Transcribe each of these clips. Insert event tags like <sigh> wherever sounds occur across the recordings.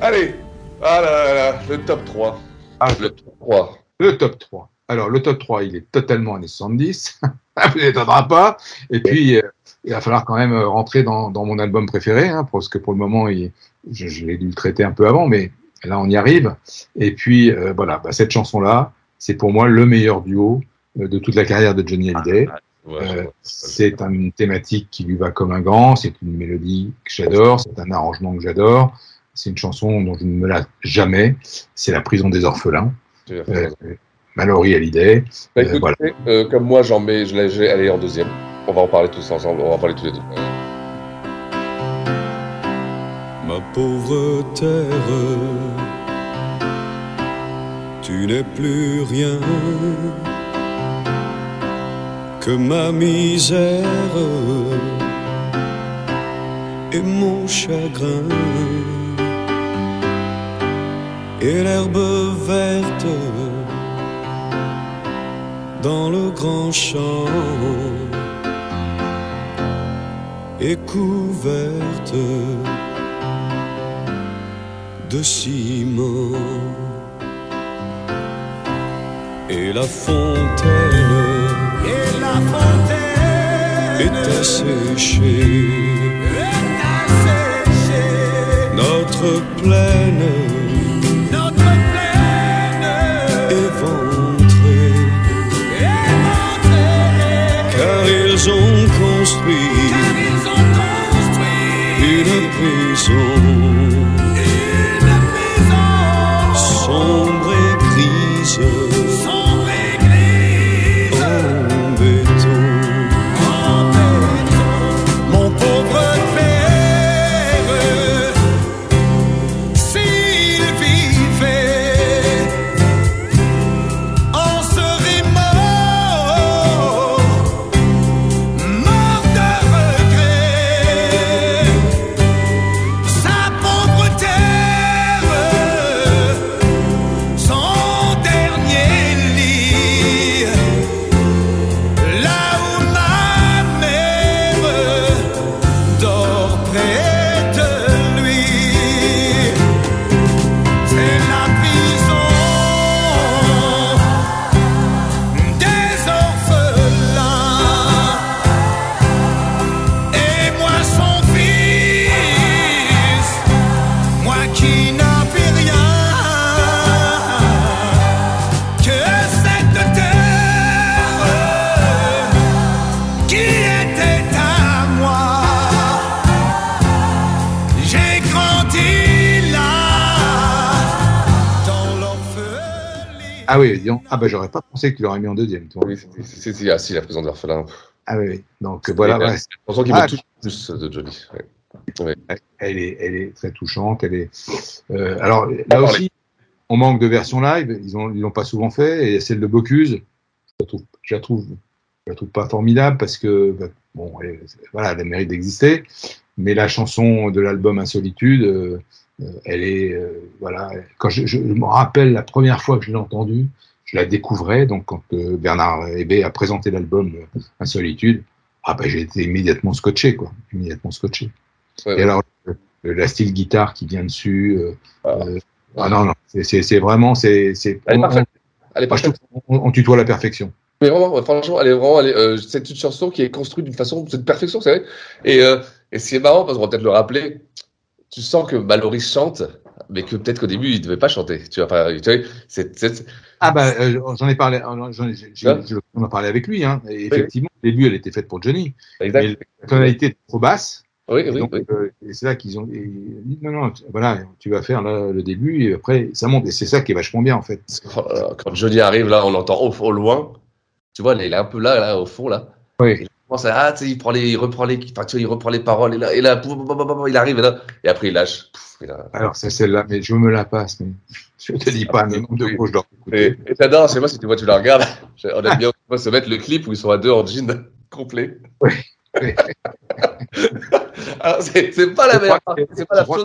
Allez, ah là là là, le top 3. Ah, le top 3. Le top 3. Alors, le top 3, il est totalement années 70. Vous <laughs> n'étonnera pas. Et puis, euh, il va falloir quand même euh, rentrer dans, dans mon album préféré, hein, parce que pour le moment, il, je, je l'ai dû le traiter un peu avant, mais là, on y arrive. Et puis, euh, voilà, bah, cette chanson-là, c'est pour moi le meilleur duo de toute la carrière de Johnny Hallyday. Ah, ouais, euh, c'est une thématique qui lui va comme un gant, c'est une mélodie que j'adore, c'est un arrangement que j'adore, c'est une chanson dont je ne me lasse jamais, c'est La prison des orphelins. Euh, Mallory Hallyday. Bah, écoute, voilà. euh, comme moi, j'en mets, je l'ai allé en deuxième. On va en parler tous ensemble, on va en parler tous les deux. Ma pauvre terre, tu n'es plus rien que ma misère et mon chagrin et l'herbe verte dans le grand champ est couverte de ciment. Et la fontaine et la fontaine est asséchée. notre plaine Ah oui. Ah bah j'aurais pas pensé que tu l'aurais mis en deuxième. Toi. Oui, c'est ah, si, la prison. Ah oui, oui. Donc voilà. C'est ouais. chanson qui Ah, me touche plus de Johnny. Ouais. Ouais. Elle est, elle est très touchante. Elle est. euh, alors là aussi, on manque de versions live. Ils ont, ils l'ont pas souvent fait. Et celle de Bocuse, je la trouve, je la trouve, je la trouve pas formidable parce que bah, bon, elle, voilà, elle mérite d'exister. Mais la chanson de l'album Insolitude, euh, euh, elle est, euh, voilà. Quand je, je me rappelle la première fois que je l'ai entendue, je la découvrais. Donc quand euh, Bernard Hébé a présenté l'album euh, Insolitude, ah bah, j'ai été immédiatement scotché, quoi, immédiatement scotché. Ouais, Et ouais. alors, la style guitare qui vient dessus. euh, Ah. euh, ah non, non, c'est- vraiment, c'est, c'est, Elle est on, parfaite. Elle est parfaite. on tutoie la perfection. Mais vraiment, franchement, elle est vraiment, elle est, euh, c'est une chanson qui est construite d'une façon, c'est de perfection, c'est vrai. Et, euh, et c'est marrant parce qu'on va peut-être le rappeler. Tu sens que Mallory chante mais que peut-être qu'au début, il devait pas chanter. Tu vois, enfin, tu vois, c'est, c'est- Ah bah euh, j'en ai parlé, j'en ai- Hein on a parlé avec lui. Hein, et effectivement, au début, elle était faite pour Johnny. Exact. Mais la tonalité est trop basse. Oui, Et oui, donc, oui. euh, et c'est là qu'ils ont. dit, non, non, voilà, tu vas faire là, le début et après ça monte. Et c'est ça qui est vachement bien en fait. Là, Quand Johnny arrive, là, on l'entend au, au loin. Tu vois, il est un peu là, là, au fond, là. Oui. Il commence à, ah, tu sais, il prend les, il reprend les, enfin, tu vois, il reprend les paroles, et là, et là, boum, boum, boum, boum, il arrive, et là, et après, il lâche. Il a- Alors c'est celle-là, mais je me la passe. Mais je te dis pas, mais nombre de gauche dois Et et t'adores, je sais pas si tu vois, tu la regardes. On aime bien on se mettre le clip où ils sont à deux en jean <laughs> complet. Alors, <laughs> c'est c'est pas la meilleure c'est pas la chose.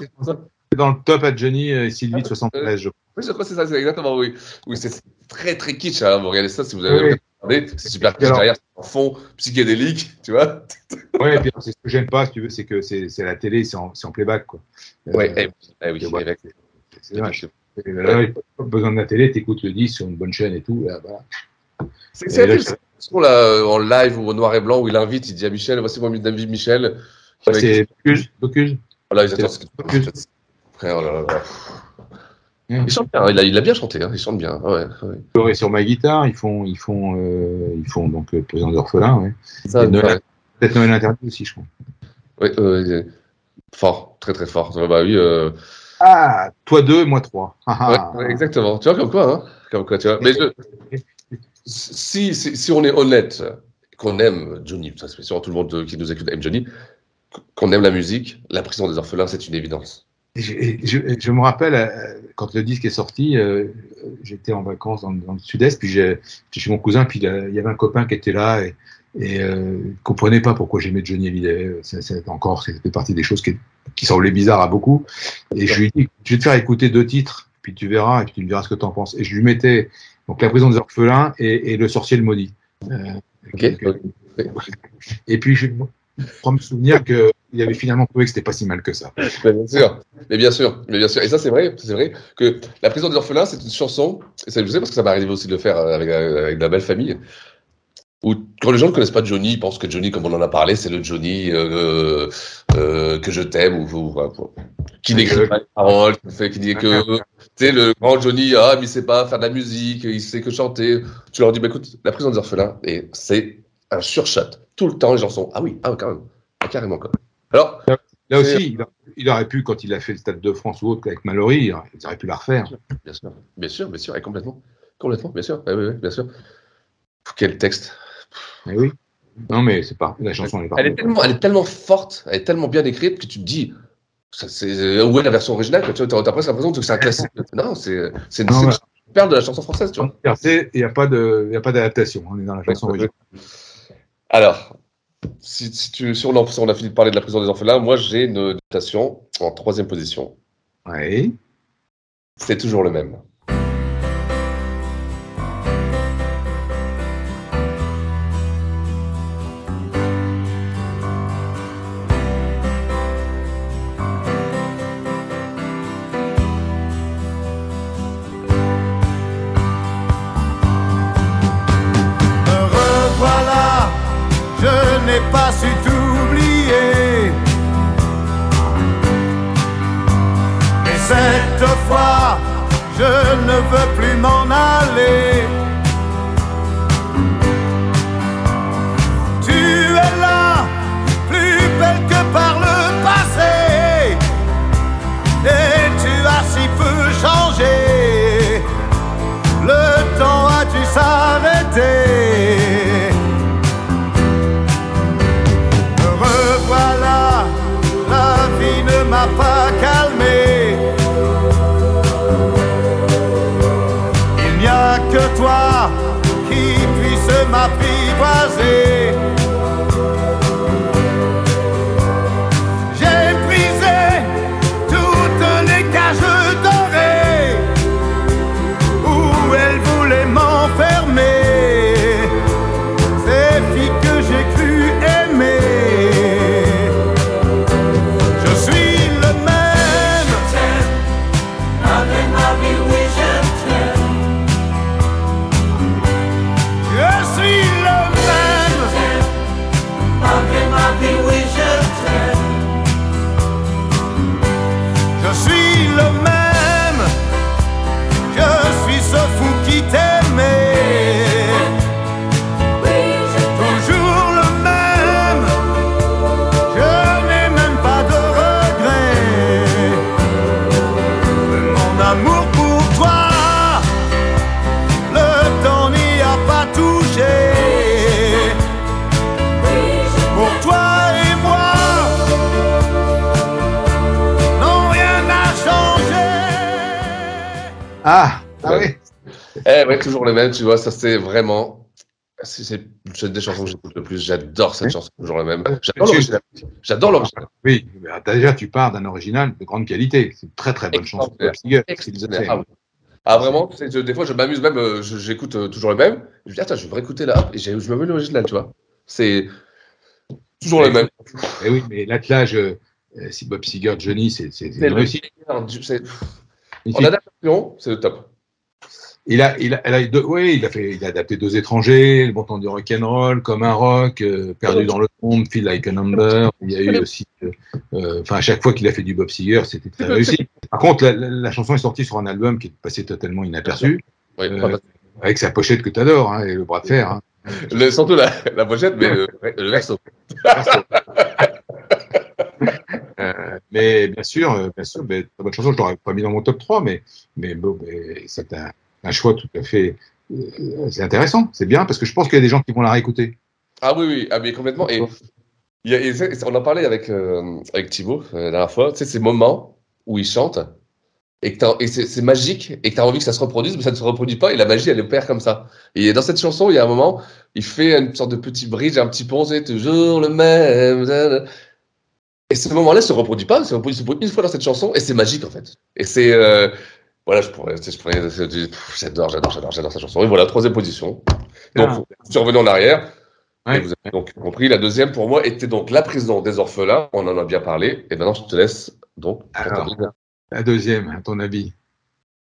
C'est dans le top à Johnny euh, et Sylvie de 73, je crois. Oui, je crois que c'est ça, c'est exactement, oui. Oui, c'est très, très kitsch, hein. Vous regardez ça, si vous avez C'est super kitsch Alors- derrière, c'est en fond psychédélique, tu vois. <laughs> Ouais, et puis c'est ce que j'aime pas, si tu veux, c'est que c'est la télé, c'est en, en playback, quoi. Euh, Ouais, eh eh oui, avec- c'est- dommage. Et là, pas besoin de la télé, t'écoutes le disque sur une bonne chaîne et tout. Là, voilà. C'est c'est là, euh, en live ou en noir et blanc où il invite, il dit à Michel, voici mon ami Michel. Ouais, c'est Bocuse, Bocuse. Voilà, ils attendent ce que Frère, oh là là là. Il chante bien, il a, il a bien chanté, hein, il chante bien. Ouais, ouais. Sur ma guitare, ils font, ils font, euh, ils font donc euh, d'orphelin, ouais. Ça, Et Noël- ouais. Peut-être Noël interdit aussi, je crois. Ouais, euh, fort, très très fort. Ouais, Bah oui, euh, Ah, toi deux, moi trois. <laughs> Ah, ouais, ah. exactement. Tu vois, comme quoi, hein Comme quoi, tu vois. Mais je- si, si, si on est honnête, qu'on aime Johnny, ça c'est sûr, tout le monde qui nous écoute aime Johnny, qu'on aime la musique, la prison des orphelins, c'est une évidence. Je me rappelle, euh, quand le disque est sorti, euh, j'étais en vacances dans, dans le sud-est, puis j'ai- j'étais chez mon cousin, puis là, il y avait un copain qui était là et, et euh, il comprenait pas pourquoi j'aimais Johnny Hallyday. C'est- encore, c'était partie des choses qui, qui semblaient bizarres à beaucoup. Et je lui ai dit, je vais te faire écouter deux titres, puis tu verras, et puis tu me diras ce que tu en penses. Et je lui mettais donc La prison des orphelins et, et Le sorcier le maudit. Euh, et puis je crois me souvenir qu'il avait finalement trouvé que c'était pas si mal que ça. <laughs> Mais bien sûr, mais bien sûr, mais bien sûr. Et ça, c'est vrai, c'est vrai que La prison des orphelins, c'est une chanson, et ça, je sais parce que ça m'est arrivé aussi de le faire avec, avec de la belle famille, où quand les gens ne connaissent pas Johnny, ils pensent que Johnny, comme on en a parlé, c'est le Johnny euh, euh, que je t'aime, ou, ou- ou- qui n'écrit pas les paroles, qui, dit que, <laughs> tu sais, le grand Johnny, ah, mais il sait pas faire de la musique, il sait que chanter. Tu leur dis, bah écoute, La prison des orphelins, et c'est un surshot. Tout le temps, les gens sont, ah oui, ah, quand même, ah, carrément, quoi. Alors, Là aussi, il, a- il aurait pu, quand il a fait le Stade de France ou autre avec Mallory, il aurait- pu la refaire. Bien sûr, bien sûr, bien sûr, et complètement. Complètement, bien sûr. Oui, oui, bien sûr. Quel texte. Eh oui. Non, mais c'est pas la chanson. Elle est, Elle est, tellement, elle est tellement forte, elle est tellement bien écrite que tu te dis. ça, c'est- Où est la version originale Tu vois, t'as presque l'impression que c'est un classique. <laughs> Non, c'est c'est une, ouais. perle de la chanson française, tu vois. Il n'y a pas d'adaptation. On est dans la chanson originale. Alors, si, si, tu, si, on a, si on a fini de parler de la prison des orphelins, moi j'ai une notation en troisième position. Oui. C'est toujours le même. Eh ouais, toujours les mêmes, tu vois, ça c'est vraiment. C'est une des chansons que j'écoute le plus. J'adore cette chanson, toujours la même. J'adore l'original. J'adore l'original. Oui, déjà, tu pars d'un original de grande qualité. C'est une très très bonne chanson. Ah, oui. Ah, vraiment, je- des fois je m'amuse même, euh, j'écoute euh, toujours le même. Je me dis, attends, je vais réécouter là, et je me mets l'original, tu vois. C'est toujours le même. Eh oui, mais l'attelage, euh, si Bob Seger, Johnny, c'est une le réussite. c'est le top. Il a, il a, elle a deux- oui, il a fait, il a adapté deux étrangers, le bon temps du rock'n'roll, comme un rock, euh, perdu dans le monde, Feel Like a Number. Il y a eu aussi, euh, euh, enfin, à chaque fois qu'il a fait du Bob Seger, c'était très réussi. Par contre, la, la- la chanson est sortie sur un album qui est passé totalement inaperçu, Oui, euh, avec sa pochette que tu adores, hein, et le bras de fer. Hein. Le, surtout la, la pochette, mais le, le verso. Euh, mais bien sûr, bien sûr, mais, très bonne chanson, je l'aurais pas mis dans mon top 3, mais, mais bon, mais c'est un, un choix tout à fait, euh, c'est intéressant, c'est bien, parce que je pense qu'il y a des gens qui vont la réécouter. Ah oui, oui, ah, complètement. Et, on en parlait avec, euh, avec Thibaut euh, la dernière fois, tu sais, ces moments où il chante, et, que c'est magique, et que tu as envie que ça se reproduise, mais ça ne se reproduit pas, et la magie, elle opère comme ça. Et dans cette chanson, il y a un moment, il fait une sorte de petit bridge, un petit pont, c'est toujours le même. Et ce moment-là se reproduit pas, se se reproduit une fois dans cette chanson, et c'est magique en fait. Et c'est. euh, voilà, je pourrais. Je pourrais j'adore, j'adore, j'adore, j'adore cette chanson. Et voilà, troisième position. Donc, Ah. je suis revenu en arrière. Ouais. Et vous avez donc compris, la deuxième pour moi était donc La prison des orphelins. On en a bien parlé. Et maintenant, je te laisse donc. Alors, deuxième. La deuxième, à ton avis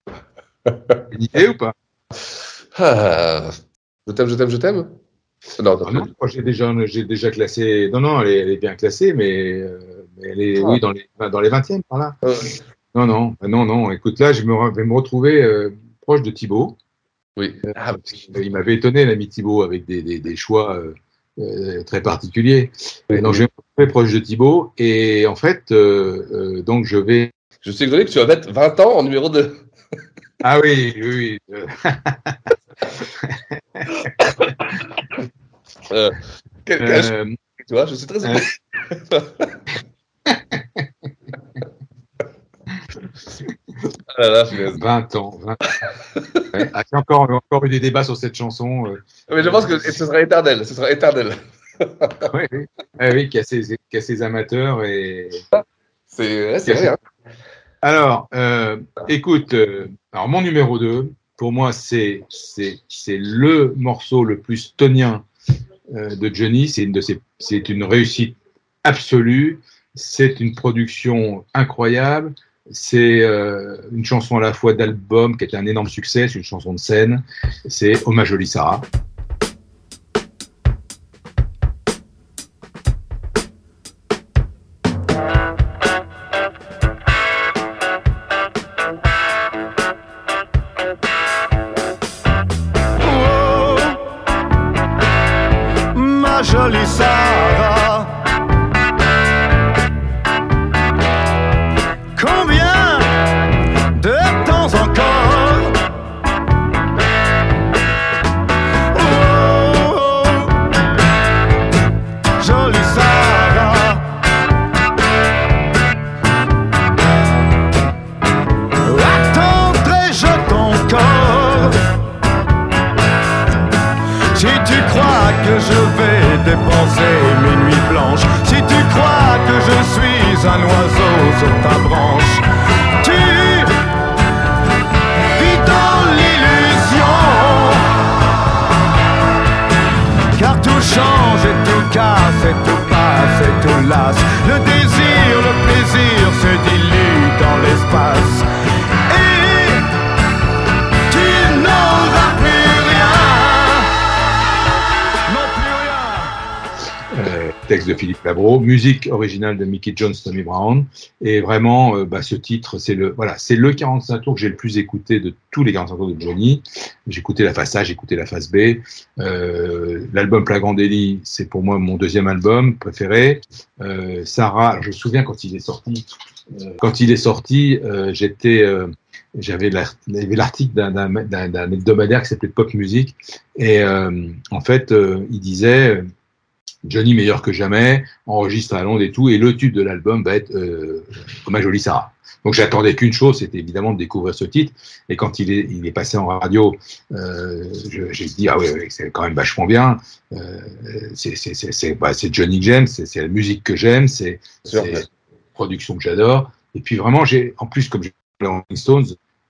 <laughs> Une idée ou pas? Ah, je t'aime, je t'aime, je t'aime? Non, Ah non, j'ai déjà, j'ai déjà classé. Non, non, elle est, elle est bien classée, mais, euh, elle est, Ah. oui, dans les, dans les 20e, par là. Non, non, ah, non, non. Écoute, là, je me, vais me retrouver euh, proche de Thibaut. oui. Euh, Ah, Il m'avait étonné, l'ami Thibaut, avec des, des, des choix euh, très particuliers. Et donc, je vais me retrouver proche de Thibaut. Et en fait, donc, je vais. je suis étonné que tu vas mettre 20 ans en numéro 2. <laughs> Ah oui, oui, oui. quel, quel- tu vois, je suis très euh, <laughs> <laughs> Ah là là, je laisse. 20 ans. 20 ans. Ouais. Ah, encore, encore eu des débats sur cette chanson. euh, Mais je pense que ce sera éternel. Ce sera éternel. <laughs> oui, oui. Ah oui, qui a ses, qui a ses amateurs. Et... C'est vrai. Hein. Alors, euh, écoute, euh, alors mon numéro 2, pour moi, c'est le morceau le plus tonien de Johnny. C'est une de ses, c'est une réussite absolue. C'est une production incroyable. C'est euh, une chanson à la fois d'album qui était un énorme succès. C'est une chanson de scène. C'est Hommage Jolie Sarah. Philippe Labro, musique originale de Mickey Jones, Tommy Brown, et vraiment, euh, bah, ce titre, c'est le, voilà, c'est le 45 tours que j'ai le plus écouté de tous les 45 tours de Johnny. J'ai écouté la face A, j'ai écouté la face B. Euh, L'album Plagrand Délit, c'est pour moi mon deuxième album préféré. Euh, Sarah, je me souviens quand il est sorti, quand il est sorti, j'étais, j'avais l'article d'un- hebdomadaire qui s'appelait Pop Music, et en fait, il disait Johnny meilleur que jamais, enregistre à Londres et tout, et le tube de l'album va être euh, Hommage Jolie Sarah. Donc j'attendais qu'une chose, c'était évidemment de découvrir ce titre. Et quand il est, il est passé en radio, euh, j'ai dit ah oui, oui, c'est quand même vachement bien. Euh, c'est bah, c'est Johnny que j'aime, c'est la musique que j'aime, c'est ouais. la production que j'adore. Et puis vraiment, j'ai en plus comme j'ai les Rolling Stones,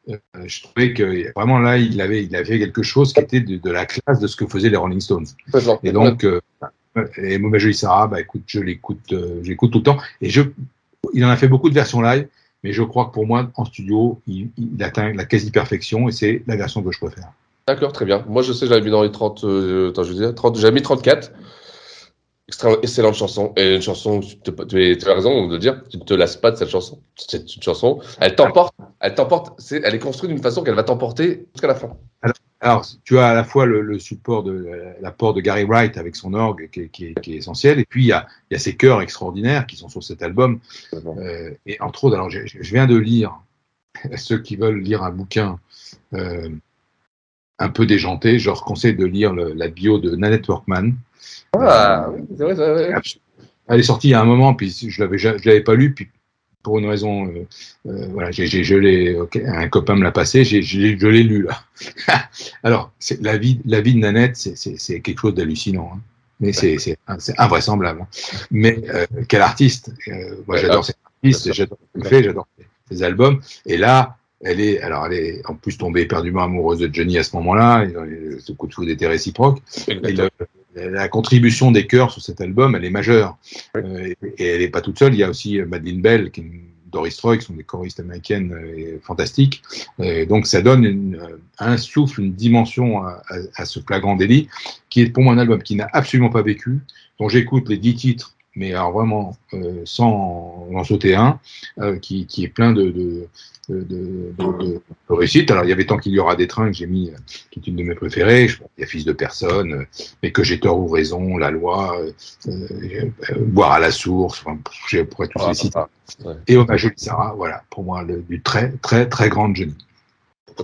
euh, je trouvais que vraiment là, il avait, il avait quelque chose qui était de, de la classe de ce que faisaient les Rolling Stones. Et donc, euh, et Mauvais Jolie Sarah, bah écoute, je l'écoute, euh, j'écoute tout le temps. Et je, il en a fait beaucoup de versions live, mais je crois que pour moi, en studio, il, il atteint la quasi-perfection et c'est la version que je préfère. D'accord, très bien. Moi, je sais, j'avais mis dans les 30. euh, attends, je disais, 30 j'avais mis 34. Extra, excellente chanson. Et une chanson, tu, te- tu, tu as raison de dire, tu ne te lasses pas de cette chanson. C'est une chanson, elle t'emporte, elle t'emporte, elle est construite d'une façon qu'elle va t'emporter jusqu'à la fin. Alors, alors, tu as à la fois le, le support de l'apport de Gary Wright avec son orgue qui est, qui est- qui est essentiel, et puis il y a, il y a ces chœurs extraordinaires qui sont sur cet album. Euh, et entre autres, alors je, je viens de lire, <laughs> ceux qui veulent lire un bouquin euh, un peu déjanté, je leur conseille de lire le- la bio de Nanette Workman. Ah, c'est vrai, c'est vrai. Elle est sortie il y a un moment, puis je l'avais, je l'avais pas lu, puis pour une raison, euh, euh, voilà, j'ai, j'ai, je l'ai, ok, un copain me l'a passé, j'ai, je je l'ai lu là. <laughs> Alors, c'est, la vie, la vie de Nanette, c'est, c'est, c'est quelque chose d'hallucinant, hein. mais c'est, c'est, c'est invraisemblable. hein. Mais euh, quel artiste Euh, Moi, j'adore ah, cet artiste, j'adore ce qu'il fait, j'adore ses, albums. Et là, elle est, alors, elle est en plus tombée éperdument amoureuse de Johnny à ce moment-là. Ce coup de foudre était réciproque. Le- la contribution des chœurs sur cet album, elle est majeure. Euh, et, et elle n'est pas toute seule. Il y a aussi euh, Madeleine Bell, qui est une- Doris Troy, qui sont des choristes américaines euh, fantastiques. Et donc ça donne une, un souffle, une dimension à, à, à ce flagrant délit, qui est pour moi un album qui n'a absolument pas vécu, dont j'écoute les dix titres, mais alors vraiment euh, sans en sauter un, euh, qui, qui est plein de, de, de, de, de- réussite. Alors il y avait tant qu'il y aura des trains que j'ai mis, euh, qui est une de mes préférées. Je pense qu'il y a Fils de personne, euh, mais que j'ai tort ou raison, la loi, euh, euh, boire à la source. Enfin, je pourrais tous les citer. ouais. Et Hommage à Sarah, voilà, pour moi, le, du très, très, très grand Johnny.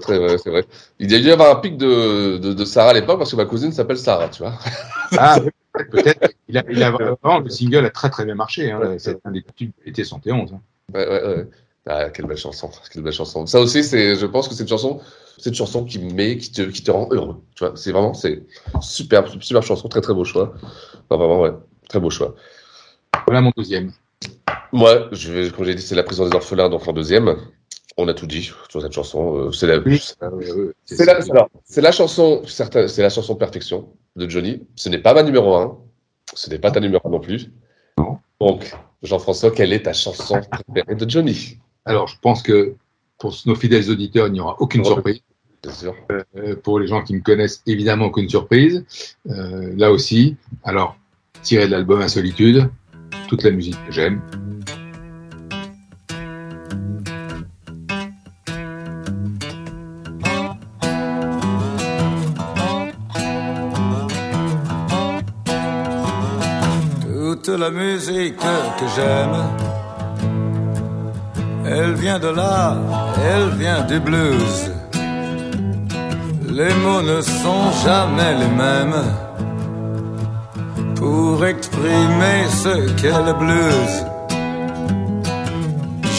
Très, c'est vrai. Il y a dû y avoir un pic de, de, de Sarah à l'époque parce que ma cousine s'appelle Sarah, tu vois. Ah, <laughs> peut-être. Il a, il a vraiment, le single a très, très bien marché. Hein, c'est un des tubes été 71. Hein. Ouais, ouais, ouais. Ah, quelle belle chanson, quelle belle chanson. Ça aussi, c'est, je pense que c'est une chanson, c'est une chanson qui met, qui te, qui te rend heureux. Tu vois, c'est vraiment, c'est super, super chanson, très très beau choix. Enfin, vraiment, ouais, très beau choix. Voilà mon deuxième. Moi, je vais, comme j'ai dit, c'est la prison des orphelins, donc en deuxième. On a tout dit sur cette chanson. euh, c'est la, c'est la, la chanson, c'est la chanson Perfection de Johnny. Ce n'est pas ma numéro un. Ce n'est pas ta numéro non plus. Donc, Jean-François, quelle est ta chanson préférée de Johnny? Alors, je pense que pour nos fidèles auditeurs, il n'y aura aucune Ouais. surprise. Bien sûr. Euh, pour les gens qui me connaissent, évidemment, aucune surprise. Euh, là aussi, alors, tiré de l'album Insolitude, toute la musique que j'aime. La musique que j'aime, elle vient de là, elle vient du blues. Les mots ne sont jamais les mêmes pour exprimer ce qu'est le blues.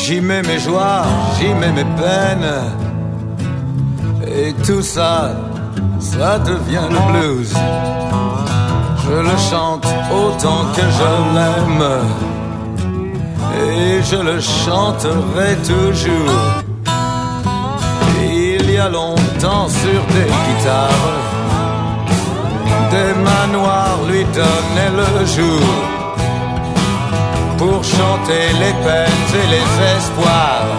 J'y mets mes joies, j'y mets mes peines, et tout ça, ça devient le blues. Je le chante autant que je l'aime et je le chanterai toujours. Il y a longtemps sur des guitares, des manoirs lui donnaient le jour pour chanter les peines et les espoirs,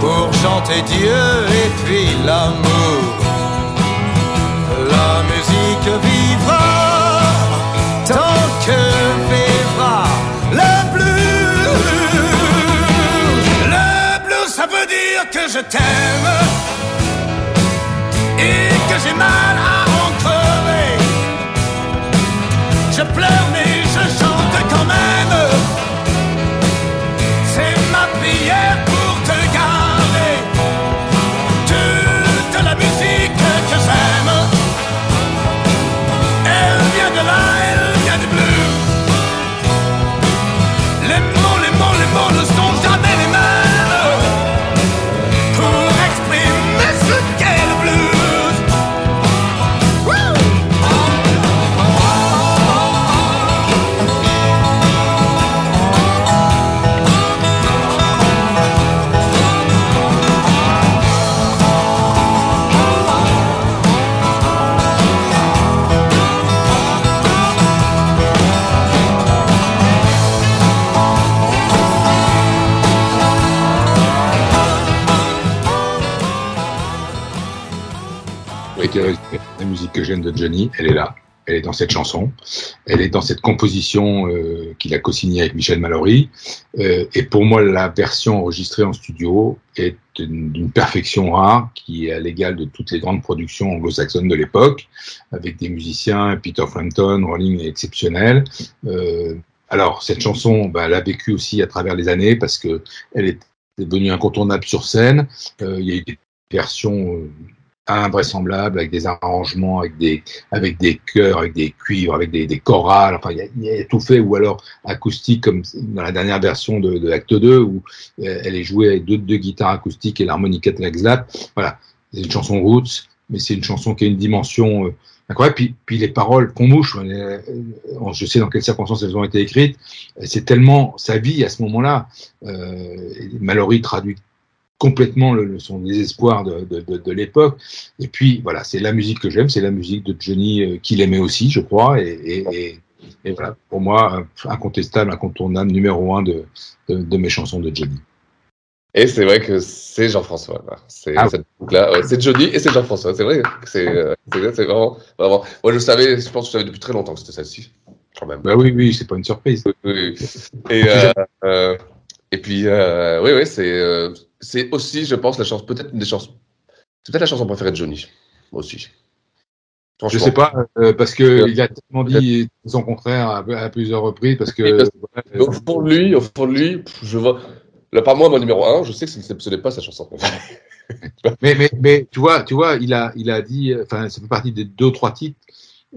pour chanter Dieu et puis l'amour. La musique vivra je t'aime et que j'ai mal à en crever. Je pleure J'aime de Johnny, elle est là. Elle est dans cette chanson. Elle est dans cette composition euh, qu'il a co-signée avec Michel Mallory. Euh, et pour moi, la version enregistrée en studio est d'une perfection rare qui est à l'égal de toutes les grandes productions anglo-saxonnes de l'époque, avec des musiciens, Peter Frampton, Rolling est exceptionnel. Euh, alors, cette chanson, bah, elle a vécu aussi à travers les années parce que elle est devenue incontournable sur scène. Euh, il y a eu des versions invraisemblables avec des arrangements, avec des avec des chœurs, avec des cuivres, avec des, des chorales. Enfin, il y, a, tout fait ou alors acoustique comme dans la dernière version de, de l'acte 2 où euh, elle est jouée avec deux, guitares acoustiques et l'harmonica de la Voilà, c'est une chanson roots, mais c'est une chanson qui a une dimension euh, incroyable. Puis, puis les paroles qu'on mouche, euh, euh, je sais dans quelles circonstances elles ont été écrites. C'est tellement sa vie à ce moment-là. Euh, Mallory traduit complètement le, son désespoir de, de, de, de l'époque. Et puis voilà, c'est la musique que j'aime, c'est la musique de Johnny euh, qu'il aimait aussi, je crois. Et, et, et, et voilà, pour moi, euh, incontestable, incontournable, numéro un de, de, mes chansons de Johnny. Et c'est vrai que c'est Jean-François. C'est Ah cette boucle-là. Ouais, c'est Johnny et c'est Jean-François. C'est vrai. C'est euh, vraiment, vraiment. Moi, je savais, je pense que je savais depuis très longtemps que c'était celle-ci. Quand même. Bah oui, oui, c'est pas une surprise. Oui, oui. Et, euh, et puis, oui, oui, c'est c'est aussi, je pense, la chanson, peut-être une des chansons. C'est peut-être la chanson préférée de Johnny. Aussi. Je sais pas, euh, parce que il a tellement dit son contraire à, à plusieurs reprises, parce que parce- voilà, de lui, au fond de lui, je vois. Là, par moi, mon numéro 1, je sais que ce n'est- pas sa chanson préférée. <laughs> Mais, mais, mais tu vois, tu vois, il a, il a dit, euh, enfin, ça fait partie des deux, trois titres.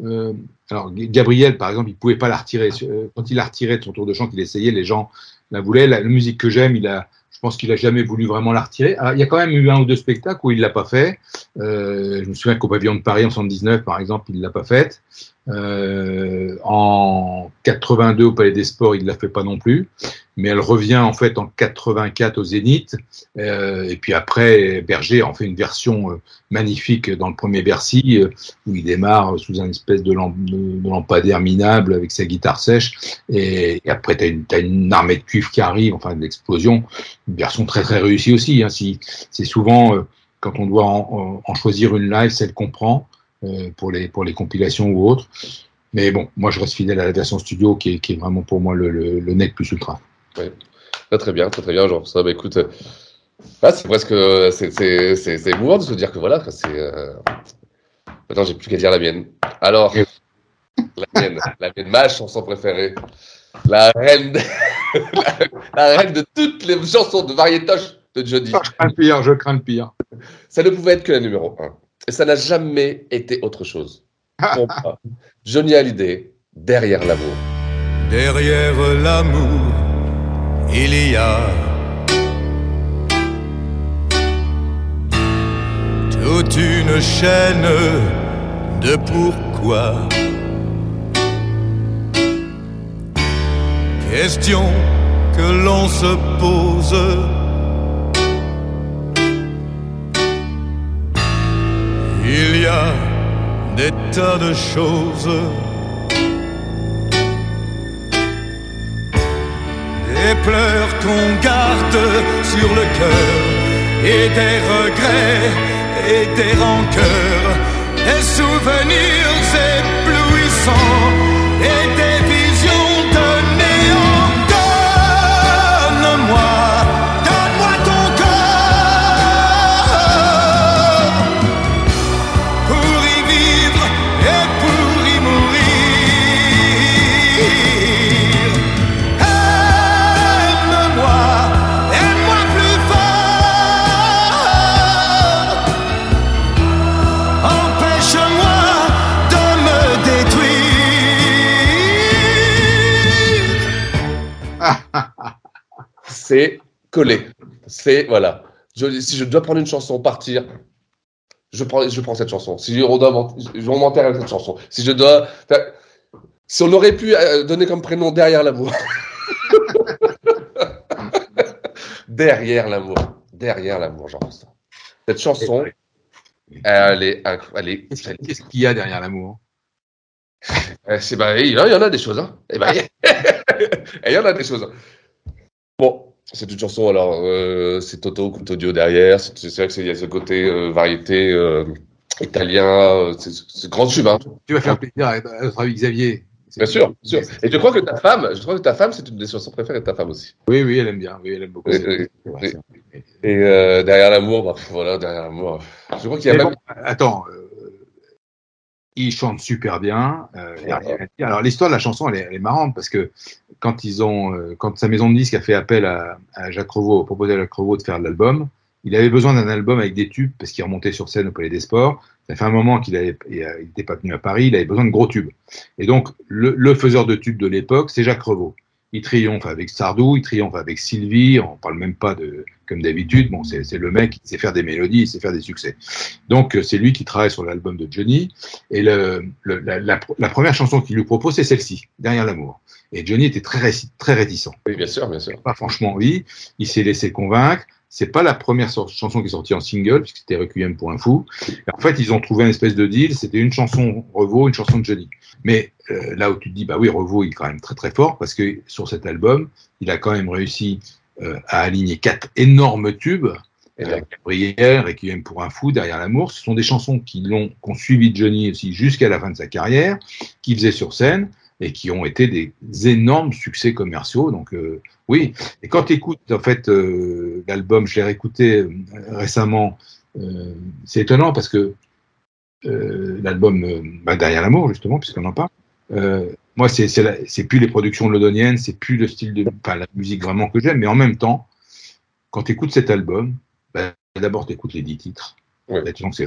Euh, alors, Gabriel, par exemple, il pouvait pas la retirer. Euh, Quand il la retirait de son tour de chant, qu'il essayait, les gens la voulaient. La, la musique que j'aime, il a, pense qu'il a jamais voulu vraiment la retirer. Alors, il y a quand même eu un ou deux spectacles où il l'a pas fait. Euh, je me souviens qu'au pavillon de Paris en 79, par exemple, il l'a pas faite. Euh, en 82 au Palais des Sports, il l'a fait pas non plus, mais elle revient en fait en 84 au Zénith. Euh, et puis après, Berger en fait une version euh, magnifique dans le premier Bercy, euh, où il démarre sous un espèce de, lamp- de- lampadaire minable avec sa guitare sèche. Et, après, tu as, une armée de cuivre qui arrive, enfin de l'explosion. Une version très très réussie aussi. Hein, si, c'est souvent, euh, quand on doit en, choisir une live, celle qu'on prend pour, les, pour les compilations ou autres. Mais bon, moi je reste fidèle à la version studio qui est, qui est vraiment pour moi le, le, le net plus ultra. Ouais. Très très bien, très très bien, genre ça. Bah écoute, euh, ah, c'est presque, euh, c'est c'est c'est c'est émouvant de se dire que voilà, c'est. Euh... Maintenant, j'ai plus qu'à dire la mienne. Alors, la mienne, la mienne, ma chanson préférée, la reine, la, <laughs> la reine de toutes les chansons de variétoche de Johnny. Je crains le pire, je crains le pire. Ça ne pouvait être que la numéro 1. Et ça n'a jamais été autre chose. Pour moi, Johnny Hallyday, derrière l'amour. Derrière l'amour, il y a toute une chaîne de pourquoi. Question que l'on se pose. Il y a des tas de choses. Des pleurs qu'on garde sur le cœur et des regrets et des rancœurs, des souvenirs éblouissants <laughs> C'est collé. C'est, voilà. Je- si je dois prendre une chanson, partir, je prends, je prends cette chanson. Si on doit m'en- je vais m'enterrer avec cette chanson. Si je dois. Si on aurait pu euh, donner comme prénom derrière l'amour. <laughs> derrière l'amour. Derrière l'amour, ça. Cette chanson, elle est incroyable. Qu'est-ce qu'il y a derrière l'amour? Eh, c'est bah, il y en il y en a des choses. Hein. Eh ben, <laughs> <laughs> il y en a des choses. Bon, c'est une chanson. Alors, euh, c'est Toto Coupe audio derrière. C'est vrai que c'est- il y a ce côté euh, variété, euh, italien, c'est grand. Hein. Tu vas faire plaisir à, notre ami Xavier. Bien sûr, bien sûr. Et je crois que ta femme, je crois que ta femme, c'est une des chansons préférées de ta femme aussi. Oui, oui, elle aime bien. Oui, elle aime beaucoup. Et, et- et- et, derrière l'amour, bah, voilà, derrière l'amour. Je crois qu'il y a même. bon, attends, euh, il chante super bien. euh, a. Alors l'histoire de la chanson, elle est, elle est marrante parce que quand ils ont, euh, quand sa maison de disques a fait appel à, à Jacques Revaux, proposé à Jacques Revaux de faire l'album, il avait besoin d'un album avec des tubes parce qu'il remontait sur scène au Palais des Sports. Ça fait un moment qu'il n'était pas venu à Paris, il avait besoin de gros tubes. Et donc le, le faiseur de tubes de l'époque, c'est Jacques Revaux. Il triomphe avec Sardou, il triomphe avec Sylvie. On parle même pas de comme d'habitude. Bon, c'est le mec qui sait faire des mélodies, il sait faire des succès. Donc euh, c'est lui qui travaille sur l'album de Johnny. Et le, le- la, la- la première chanson qu'il lui propose, c'est celle-ci, Derrière l'amour. Et Johnny était très, très réticent. Oui, bien sûr, bien sûr. Pas franchement envie. Il s'est laissé convaincre. C'est pas la première chanson qui est sortie en single, puisque c'était Requiem pour un fou. Et en fait, ils ont trouvé une espèce de deal. C'était une chanson Revo, une chanson de Johnny. Mais euh, là où tu te dis, bah oui, Revo, il est quand même très très fort, parce que sur cet album, il a quand même réussi euh, à aligner quatre énormes tubes. Euh, Gabriel, Requiem pour un fou, Derrière l'amour, ce sont des chansons qui l'ont, suivi Johnny aussi jusqu'à la fin de sa carrière, qu'il faisait sur scène et qui ont été des énormes succès commerciaux. Donc euh, oui, et quand tu écoutes en fait euh, l'album, je l'ai réécouté récemment, euh, c'est étonnant parce que euh, l'album bah, Derrière l'amour justement, puisqu'on en parle, moi c'est plus les productions londoniennes, c'est plus le style de, enfin la musique vraiment que j'aime, mais en même temps, quand tu écoutes cet album, bah, d'abord tu écoutes les dix titres. Là, tu sens que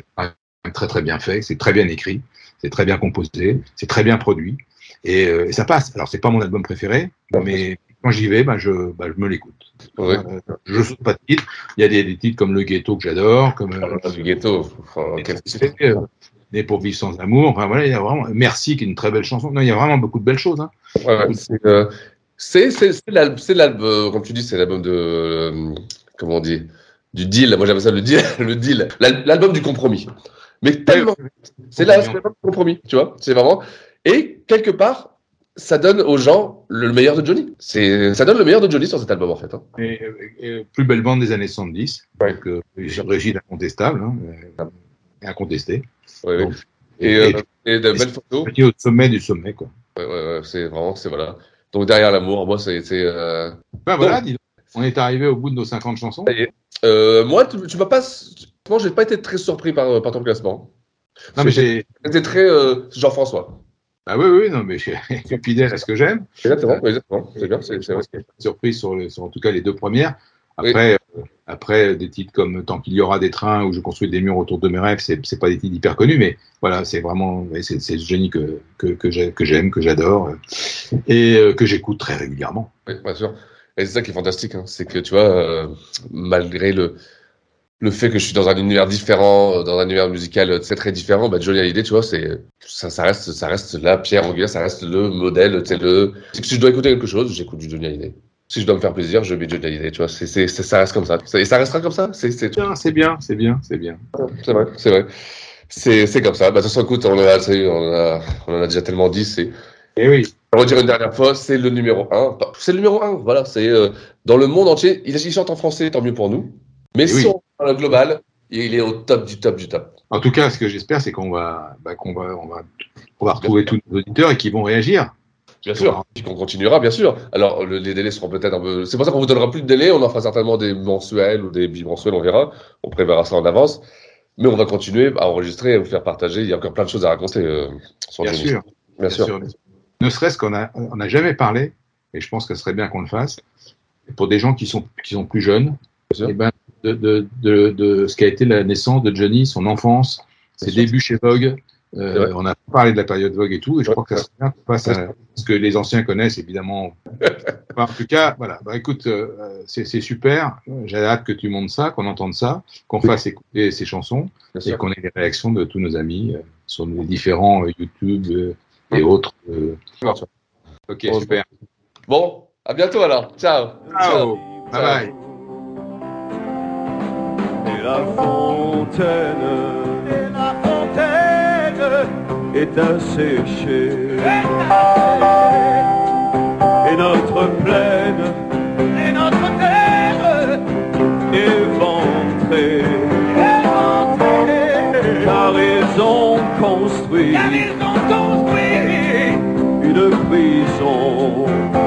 c'est très très bien fait, c'est très bien écrit, c'est très bien composé, c'est très bien produit et, euh, et ça passe. Alors c'est pas mon album préféré, mais quand j'y vais, ben je, je me l'écoute. Euh, je saute pas de titres. Il y a des, des titres comme Le Ghetto que j'adore, comme euh, du Ghetto, euh, Né pour vivre sans amour. Enfin voilà, il y a vraiment Merci qui est une très belle chanson. Non, il y a vraiment beaucoup de belles choses. Hein. Ouais, ouais, c'est, euh, l'album, euh, comme tu dis, c'est l'album de, euh, comment on dit, du deal. Moi, j'appelle ça le deal, <laughs> le deal, L'al- l'album du compromis. Mais tellement, c'est l'album du compromis, tu vois, c'est vraiment, et quelque part, ça donne aux gens le meilleur de Johnny. C'est, ça donne le meilleur de Johnny sur cet album, en fait. Hein. Et, et- et plus belle bande des années 70. Donc, euh, Régine incontestable, hein, euh, incontesté. Ouais. Donc, Et, euh, et de belles photos. Au sommet du sommet, quoi. Ouais, ouais, ouais, c'est vraiment, c'est voilà. Donc derrière l'amour, moi, c'est, c'est, euh... Ben voilà, dis donc. on est arrivé au bout de nos 50 chansons. Ça. Euh, moi, tu, tu m'as pas, moi, j'ai pas été très surpris par, par ton classement. Non, mais j'ai. C'était très euh, Jean-François. Ah oui, oui, non, mais je suis <laughs> fidèle à ce que j'aime. Exactement, exactement. C'est bien, c'est, c'est vrai. Surprise sur, le- sur en tout cas les deux premières. Après, euh, après des titres comme Tant qu'il y aura des trains ou Je construis des murs autour de mes rêves, c'est c'est pas des titres hyper connus, mais voilà, c'est vraiment c'est le génie que que que j'ai- que j'aime, que j'adore euh, et euh, que j'écoute très régulièrement. Oui, bien sûr. Et c'est ça qui est fantastique, hein. c'est que tu vois, euh, malgré le, le fait que je suis dans un univers différent, dans un univers musical très très différent, bah, Johnny Hallyday, tu vois, c'est ça, ça reste ça reste la pierre angulaire, ça reste le modèle, c'est le. Si je dois écouter quelque chose, j'écoute du Johnny Hallyday. Si je dois me faire plaisir, je Johnny Hallyday, tu vois, ça reste comme ça, et ça restera comme ça? C'est bien, c'est bien, c'est bien, c'est bien. C'est vrai, c'est vrai. C'est comme ça. Bah, de toute façon, écoute, on en a, on a, on en a déjà tellement dit, c'est. Et oui. On va dire une dernière fois, c'est le numéro un. C'est le numéro un, voilà. C'est euh, dans le monde entier. Il, il chante en français, tant mieux pour nous. Mais Et si oui. on prend le global, il est au top du top du top. En tout cas, ce que j'espère, c'est qu'on va, bah, qu'on va, on va, on va retrouver tous nos auditeurs et qu'ils vont réagir. Bien sûr. Puis qu'on continuera, bien sûr. Alors, le- les délais seront peut-être un peu. C'est pour ça qu'on vous donnera plus de délais. On en fera certainement des mensuels ou des bimensuels, on verra. On préverra ça en avance. Mais on va continuer à enregistrer et à vous faire partager. Il y a encore plein de choses à raconter euh, sur Bien sûr. Bien, sûr. Ne serait-ce qu'on a, on n'a jamais parlé, et je pense que ce serait bien qu'on le fasse, pour des gens qui sont, qui sont plus jeunes, eh ben, de, de, de, de ce qu'a été la naissance de Johnny, son enfance, ses débuts chez Vogue. Euh, on a parlé de la période Vogue et tout, et je crois que ça serait bien qu'on fasse à ce que les anciens connaissent, évidemment. <laughs> Enfin, en tout cas, voilà. Bah, écoute, euh, c'est super. J'ai hâte que tu montes ça, qu'on entende ça, qu'on fasse écouter ces chansons Bien et qu'on ait les réactions de tous nos amis euh, sur les différents euh, YouTube euh, et autres. euh. Ok, Bon, super. Bon, à bientôt alors. Ciao. Ciao. Bye bye. Et la fontaine est asséchée. Et notre plaine, et notre terre, éventrée. Car ils ont construit, car ils ont construit une prison.